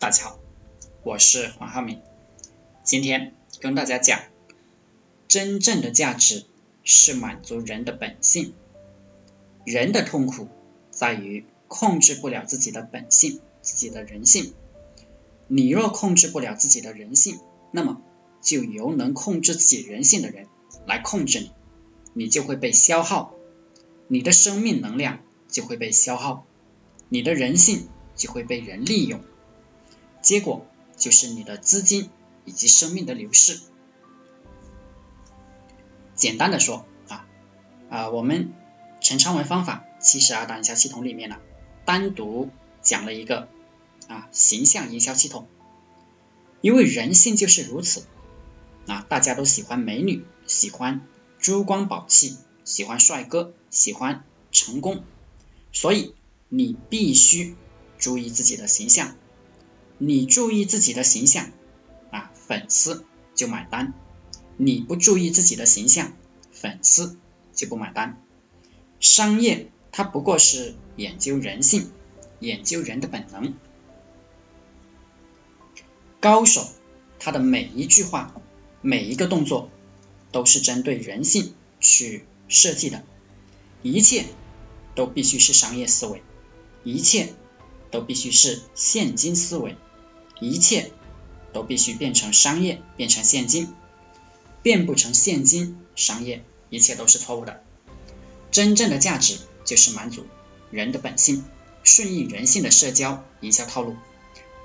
大家好，我是黄浩明，今天跟大家讲，真正的价值是满足人的本性。人的痛苦在于控制不了自己的本性，自己的人性。你若控制不了自己的人性，那么就由能控制自己人性的人来控制你，你就会被消耗，你的生命能量就会被消耗，你的人性就会被人利用。结果就是你的资金以及生命的流逝。简单的说啊啊，我们陈昌文方法七十二大营销系统里面呢，单独讲了一个啊形象营销系统，因为人性就是如此啊，大家都喜欢美女，喜欢珠光宝气，喜欢帅哥，喜欢成功，所以你必须注意自己的形象。你注意自己的形象啊，粉丝就买单；你不注意自己的形象，粉丝就不买单。商业它不过是研究人性，研究人的本能。高手他的每一句话、每一个动作都是针对人性去设计的，一切都必须是商业思维，一切都必须是现金思维。一切都必须变成商业，变成现金，变不成现金，商业一切都是错误的。真正的价值就是满足人的本性，顺应人性的社交营销套路，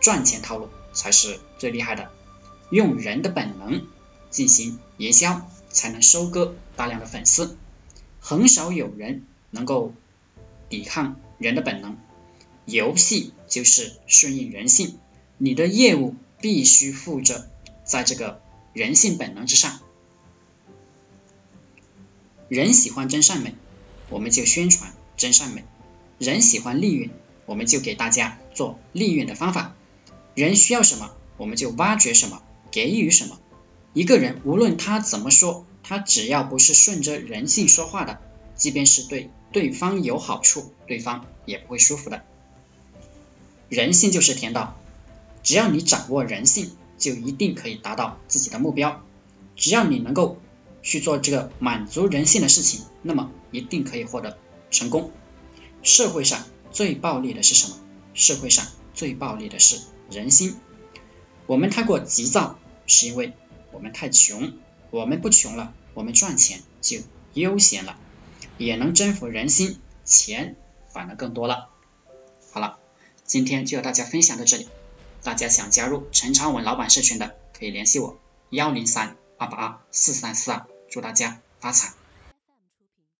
赚钱套路才是最厉害的。用人的本能进行营销，才能收割大量的粉丝。很少有人能够抵抗人的本能，游戏就是顺应人性。你的业务必须附着在这个人性本能之上。人喜欢真善美，我们就宣传真善美；人喜欢利润，我们就给大家做利润的方法。人需要什么，我们就挖掘什么，给予什么。一个人无论他怎么说，他只要不是顺着人性说话的，即便是对对方有好处，对方也不会舒服的。人性就是天道。只要你掌握人性，就一定可以达到自己的目标。只要你能够去做这个满足人性的事情，那么一定可以获得成功。社会上最暴利的是什么？社会上最暴利的是人心。我们太过急躁，是因为我们太穷。我们不穷了，我们赚钱就悠闲了，也能征服人心，钱反而更多了。好了，今天就和大家分享到这里。大家想加入陈昌文老板社群的，可以联系我幺零三二八二四三四二，祝大家发财。